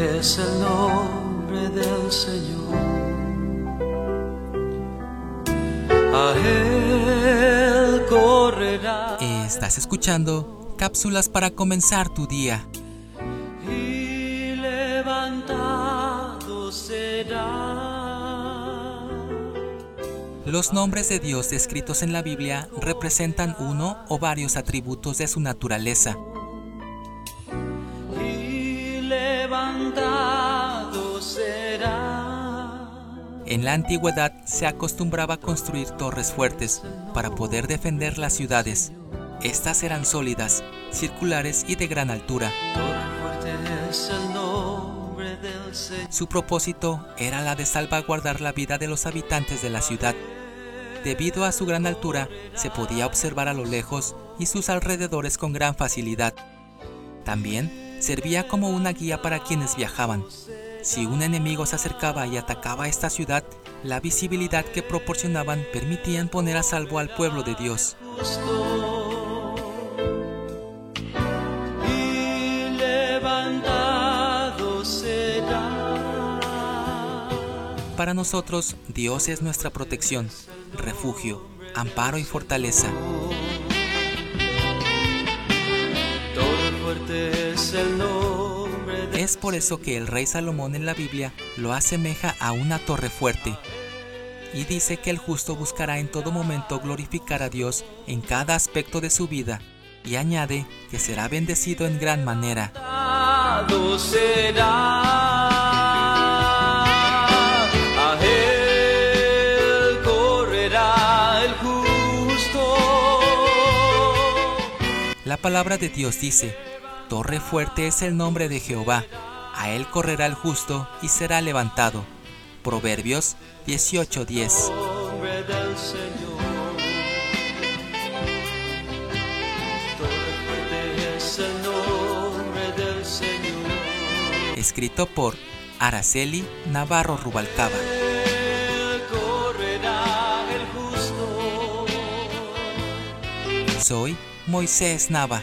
Es el nombre del Señor. A él correrá. Estás escuchando cápsulas para comenzar tu día. y levantado será. Los nombres de Dios descritos en la Biblia representan uno o varios atributos de su naturaleza. Levantado será. En la antigüedad se acostumbraba a construir torres fuertes para poder defender las ciudades. Estas eran sólidas, circulares y de gran altura. Su propósito era la de salvaguardar la vida de los habitantes de la ciudad. Debido a su gran altura, se podía observar a lo lejos y sus alrededores con gran facilidad. También servía como una guía para quienes viajaban. Si un enemigo se acercaba y atacaba esta ciudad, la visibilidad que proporcionaban permitían poner a salvo al pueblo de Dios. Para nosotros, Dios es nuestra protección, refugio, amparo y fortaleza. Fuerte es el nombre de Es por eso que el rey Salomón en la Biblia lo asemeja a una torre fuerte y dice que el justo buscará en todo momento glorificar a Dios en cada aspecto de su vida y añade que será bendecido en gran manera. La palabra de Dios dice, Torre fuerte es el nombre de Jehová, a él correrá el justo y será levantado. Proverbios 18:10. nombre del Señor. Torre fuerte es el nombre del Señor. Escrito por Araceli Navarro Rubalcaba. Soy Moisés Nava.